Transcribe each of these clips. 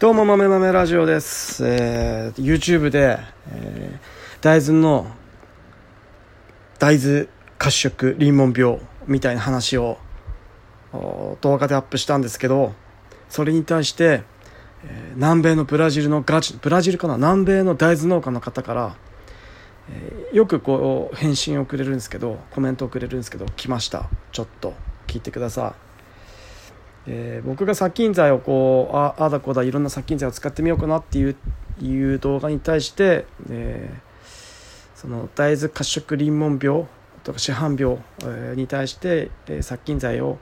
どうも、豆豆ラジオです。えー、YouTube で、えー、大豆の、大豆褐色リンモン病みたいな話を動画でアップしたんですけど、それに対して、えー、南米のブラジルのガチ、ブラジルかな？南米の大豆農家の方から、えー、よくこう返信をくれるんですけど、コメントをくれるんですけど、来ました。ちょっと聞いてください。えー、僕が殺菌剤をこうああだこだいろんな殺菌剤を使ってみようかなっていういう動画に対して、えー、その大豆褐色リンモン病とか市販病、えー、に対して、えー、殺菌剤を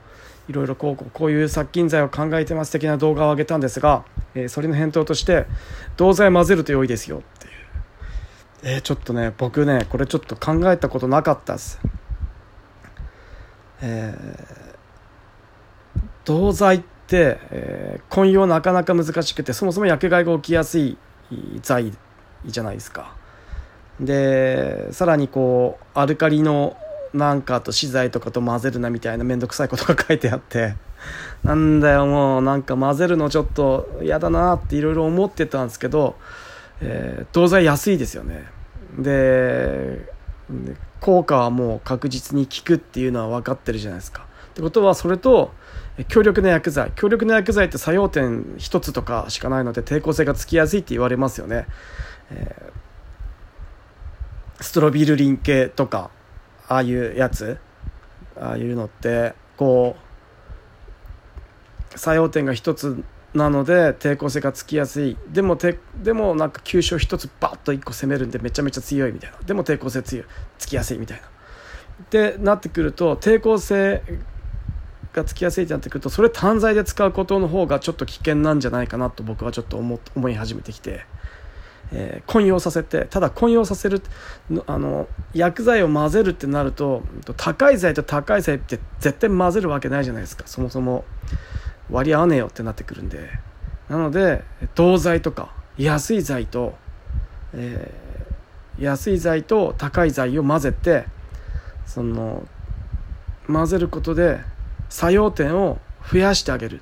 いろいろこうこういう殺菌剤を考えてます的な動画を上げたんですが、えー、それの返答として銅剤混ぜると良いですよっていう、えー、ちょっとね僕ねこれちょっと考えたことなかったです。えー銅剤って、えー、混用なかなか難しくてそもそも薬害が起きやすい剤じゃないですか。でさらにこうアルカリのなんかと資材とかと混ぜるなみたいな面倒くさいことが書いてあって。なんだよもうなんか混ぜるのちょっと嫌だなっていろいろ思ってたんですけど、えー、銅剤安いですよね。で効果はもう確実に効くっていうのは分かってるじゃないですか。ってことはそれと強力な薬剤。強力な薬剤って作用点1つとかしかないので抵抗性がつきやすいって言われますよね、えー、ストロビルリン系とかああいうやつ。ああいうのってこう作用点が1つなので抵抗性がつきやすい。でもてでもなんか急所1つバッと1個攻めるんでめちゃめちゃ強いみたいな。でも抵抗性強いつきやすいみたいな。ってなってくると抵抗性がつきやすいってなってくるとそれ単剤で使うことの方がちょっと危険なんじゃないかなと僕はちょっと思思い始めてきて、えー、混用させてただ混用させるあの薬剤を混ぜるってなると高い剤と高い剤って絶対混ぜるわけないじゃないですか。そもそも割り合わねえよってなってくるんで。なので銅剤とか安い剤と、えー、安い剤と高い剤を混ぜてその混ぜることで作用点を増やしてあげるっ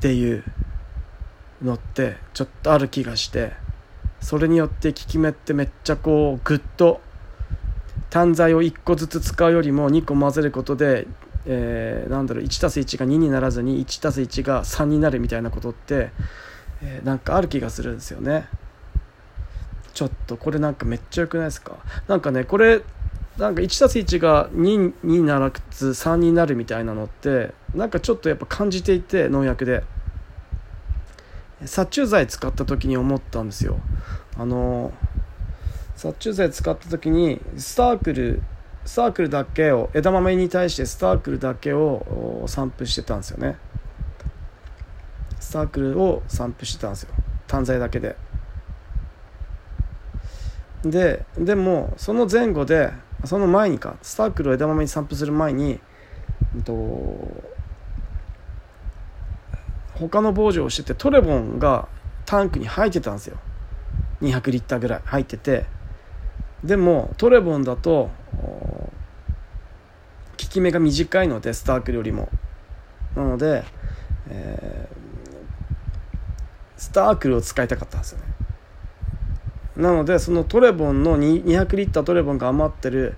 ていうのってちょっとある気がしてそれによって効き目ってめっちゃこうグッと単剤を1個ずつ使うよりも2個混ぜることで、えー、なんだろう 1+1 が2にならずに 1+1 が3になるみたいなことって、えー、なんかある気がするんですよね。ちょっとこれなんかめっちゃ良くないですか？なんかねこれなんか 1+1 が2にならず3になるみたいなのってなんかちょっとやっぱ感じていて農薬で。殺虫剤使った時に思ったんですよ。あの殺虫剤使った時にスタークルサークルだけを枝豆に対してスタークルだけを散布してたんですよね。スタークルを散布してたんですよ。単剤だけで。ででもその前後でその前にかスタークルを枝豆に散布する前に、えっと、他の防除をしててトレボンがタンクに入ってたんですよ。200リッターぐらい入ってて。でもトレボンだと効き目が短いのでスタークルよりも。なので、えー、スタークルを使いたかったんですよね。なのでそのトレボンの200リッタートレボンが余ってる、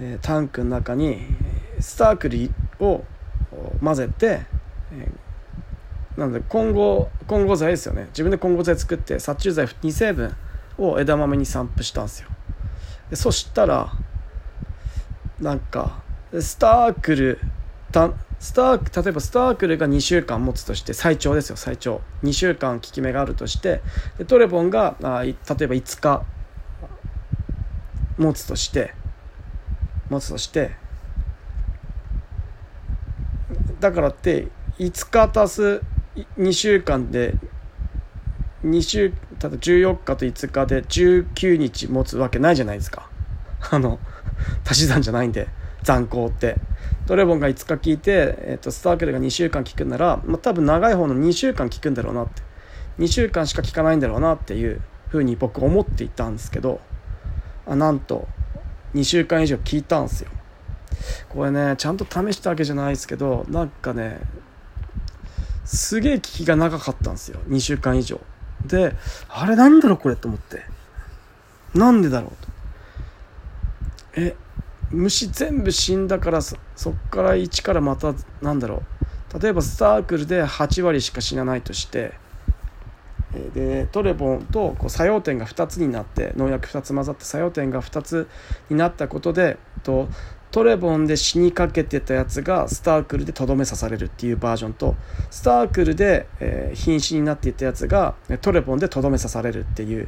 え、タンクの中にスタークリを混ぜて、え、なので混合混合剤ですよね。自分で混合剤作って殺虫剤2成分を枝豆に散布したんですよ。でそしたらなんかスタークルたスター例えばスタークルが2週間持つとして最長ですよ最長。2週間効き目があるとしてでトレボンがあ例えば5日持つとして持つとしてだからって5日足す2週間で2週ただ14日と5日で19日持つわけないじゃないですか。あの足し算じゃないんで。残光って。トレボンが5日効いて、えーと、スタークルが2週間効くんなら、まあ、多分長い方の2週間効くんだろうなって。2週間しか効かないんだろうなっていうふうに僕思っていたんですけどあなんと2週間以上効いたんですよ。これねちゃんと試したわけじゃないですけどなんかねすげえ効きが長かったんですよ。2週間以上。であれなんだろうこれと思って。なんでだろうと。え虫全部死んだからそっから1からまたなんだろう。例えばスタークルで8割しか死なないとしてでトレボンとこう作用点が2つになって農薬2つ混ざって作用点が2つになったことでとトレボンで死にかけてたやつがスタークルでとどめ刺されるっていうバージョンとスタークルで、えー、瀕死になっていたやつがトレボンでとどめ刺されるっていう、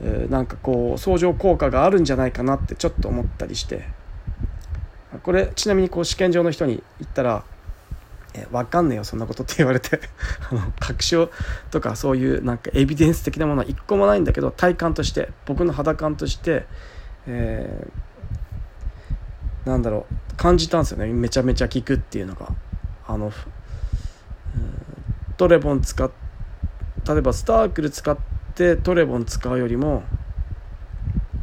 えー、なんかこう相乗効果があるんじゃないかなってちょっと思ったりして。これちなみにこう試験場の人に言ったらえ分かんねえよそんなことって言われて あの確証とかそういうなんかエビデンス的なものは一個もないんだけど体感として僕の肌感として、えー、なんだろう感じたんですよね。めちゃめちゃ効くっていうのが。あのトレボン使っ例えばスタークル使ってトレボン使うよりも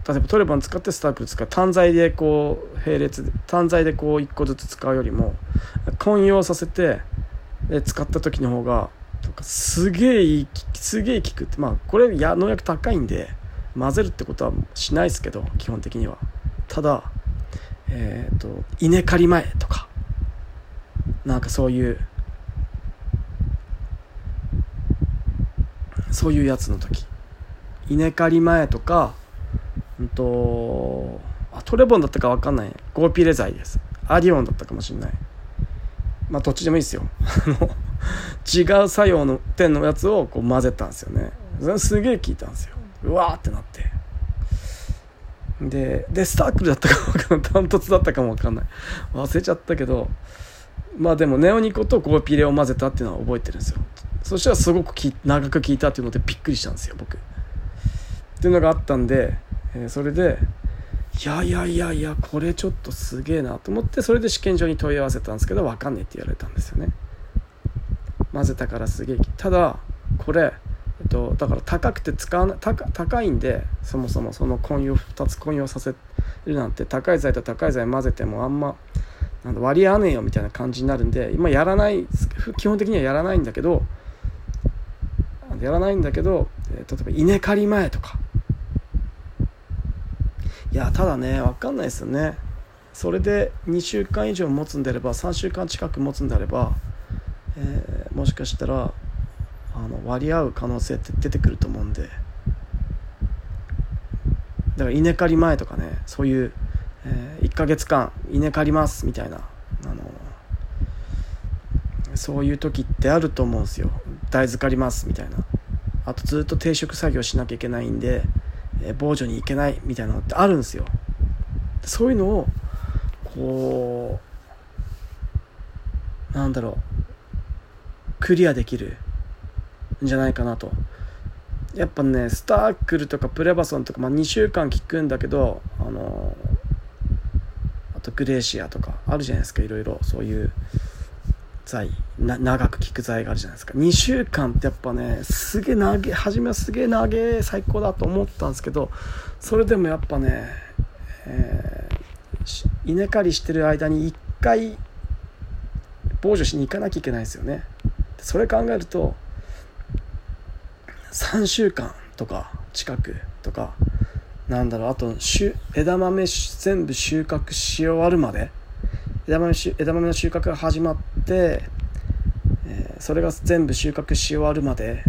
例えばトレバン使ってスタークル使う単材でこう並列で単材でこう1個ずつ使うよりも混用させて使った時の方がすげえいいすげえ効くってまあこれや農薬高いんで混ぜるってことはしないですけど基本的には。ただえっ、ー、と稲刈り前とかなんかそういうそういうやつの時。稲刈り前とかんとあトレボンだったか分かんない。ゴーピレ剤です。アディオンだったかもしれない。まあどっちでもいいですよ。違う作用の点のやつをこう混ぜたんですよね。すげえ効いたんですよ。うわーってなって。ででスタークルだったか分かんない。ダントツだったかも分かんない。忘れちゃったけどまあでもネオニコとゴーピレを混ぜたっていうのは覚えてるんですよ。そしたらすごく長く効いたっていうのでびっくりしたんですよ僕。っていうのがあったんでえー、それでいやいやいやいやこれちょっとすげえなと思ってそれで試験場に問い合わせたんですけど分かんねえって言われたんですよね。混ぜたからすげえただこれ、えっと、だから高くて使わない高いんでそもそもその混用2つ混用させるなんて高い材と高い材混ぜてもあんまなん割り合わねえよみたいな感じになるんで今やらない基本的にはやらないんだけどやらないんだけど、えー、例えば稲刈り前とかいやただね分かんないですよね。それで2週間以上持つんであれば3週間近く持つんであれば、えー、もしかしたらあの割り合う可能性って出てくると思うんで。だから稲刈り前とかねそういう、えー、1ヶ月間稲刈りますみたいなあのそういう時ってあると思うんですよ。大豆刈りますみたいな。あとずっと定食作業しなきゃいけないんでえ防除に行けないみたいなのってあるんですよ。そういうのをこうなんだろうクリアできるんじゃないかなと。やっぱねスタークルとかプレバソンとか、まあ、2週間効くんだけどあのあとグレーシアとかあるじゃないですかいろいろ。そういう剤な長く効く剤があるじゃないですか。2週間ってやっぱねすげえ長え初めはすげえ長え最高だと思ったんですけどそれでもやっぱね、えー、稲刈りしてる間に1回防除しに行かなきゃいけないですよね。それ考えると3週間とか近くとかなんだろうあと枝豆全部収穫し終わるまで枝豆の収穫が始まって、え、それが全部収穫し終わるまで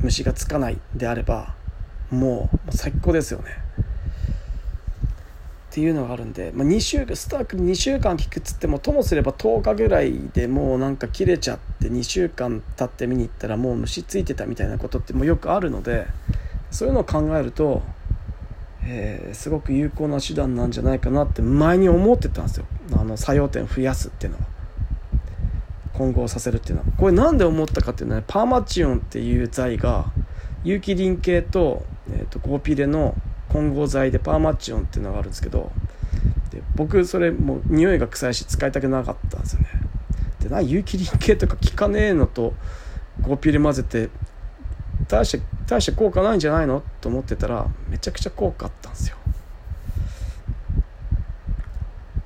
虫がつかないであればもう最高ですよね。っていうのがあるんで、まあ、2週スターク2週間効くっつってもともすれば10日ぐらいでもうなんか切れちゃって2週間経って見に行ったらもう虫ついてたみたいなことってもよくあるのでそういうのを考えるとえー、すごく有効な手段なんじゃないかなって前に思ってたんですよ。あの作用点増やすっていうのは。混合させるっていうのは。これ何で思ったかっていうのは、ね、パーマチオンっていう剤が有機リン系と,、えーと、コーピレの混合剤でパーマチオンっていうのがあるんですけどで僕それもう匂いが臭いし使いたくなかったんですよね。でな有機リン系とか効かねえのとコーピレ混ぜて大して大して効果ないんじゃないの？と思ってたらめちゃくちゃ効果あったんですよ。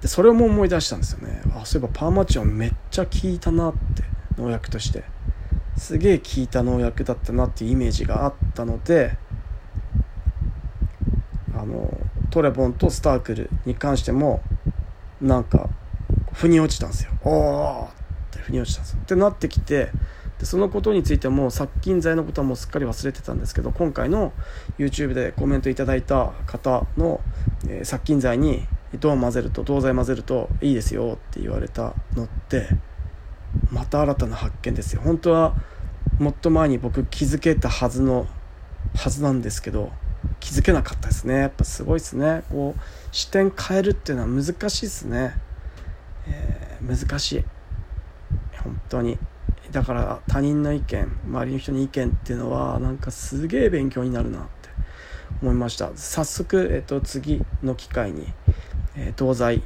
でそれも思い出したんですよね。あそういえばパーマチオンめっちゃ効いたなって農薬として。すげえ効いた農薬だったなっていうイメージがあったのであのトレボンとスタークルに関してもなんか腑に落ちたんですよ。おおって腑に落ちたんですよ。ってなってきてでそのことについても殺菌剤のことはもうすっかり忘れてたんですけど今回の YouTube でコメントいただいた方の、えー、殺菌剤にどう混ぜると銅剤混ぜるといいですよって言われたのってまた新たな発見ですよ。本当はもっと前に僕気づけたはずのはずなんですけど気づけなかったですね。やっぱすごいですね。こう視点変えるっていうのは難しいですね、えー、難しい。本当に。だから他人の意見周りの人の意見っていうのはなんかすげえ勉強になるなって思いました。早速、えー、と次の機会に、えー、銅剤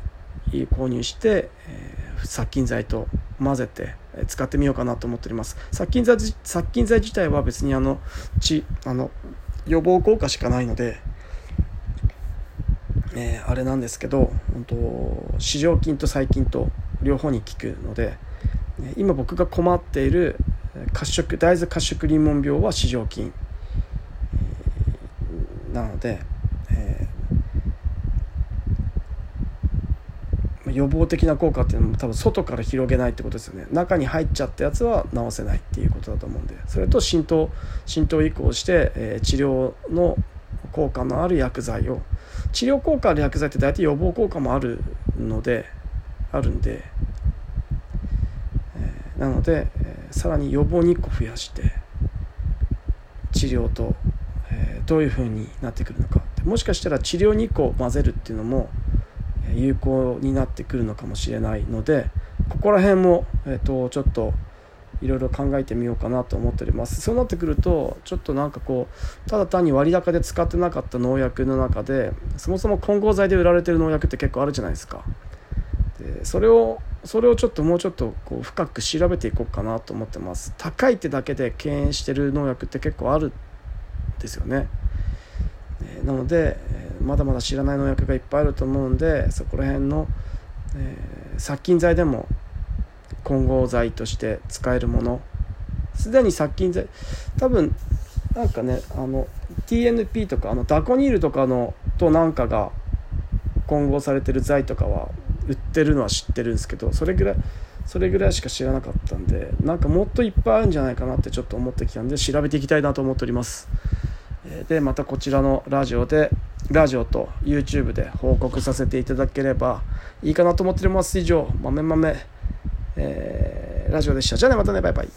購入して、えー、殺菌剤と混ぜて使ってみようかなと思っております。殺菌剤殺菌剤自体は別にあの血あの予防効果しかないので、えー、あれなんですけど本当市場菌と細菌と両方に効くので今僕が困っている褐色大豆褐色リンモン病は市場菌なので、えー、予防的な効果っていうのも多分外から広げないってことですよね。中に入っちゃったやつは治せないっていうことだと思うんで。それと浸透浸透移行して、えー、治療の効果のある薬剤を治療効果ある薬剤って大体予防効果もあるのであるんでなので、えー、さらに予防に1個増やして治療と、えー、どういうふうになってくるのかもしかしたら治療に1個混ぜるっていうのも有効になってくるのかもしれないのでここら辺も、えーと、ちょっといろいろ考えてみようかなと思っております。そうなってくるとちょっとなんかこうただ単に割高で使ってなかった農薬の中でそもそも混合剤で売られてる農薬って結構あるじゃないですか。でそれをそれをちょっともうちょっとこう深く調べていこうかなと思ってます。高いってだけで敬遠してる農薬って結構あるんですよね、なので、まだまだ知らない農薬がいっぱいあると思うんでそこら辺の、えー、殺菌剤でも混合剤として使えるもの。すでに殺菌剤多分なんかねあの TNP とかあのダコニールとかのとなんかが混合されてる剤とかは売ってるのは知ってるんですけどそれぐらいそれぐらいしか知らなかったんでなんかもっといっぱいあるんじゃないかなってちょっと思ってきたんで調べていきたいなと思っております。でまたこちらのラジオでラジオと YouTube で報告させていただければいいかなと思っております。以上豆豆、えー、ラジオでした。じゃあねまたねバイバイ。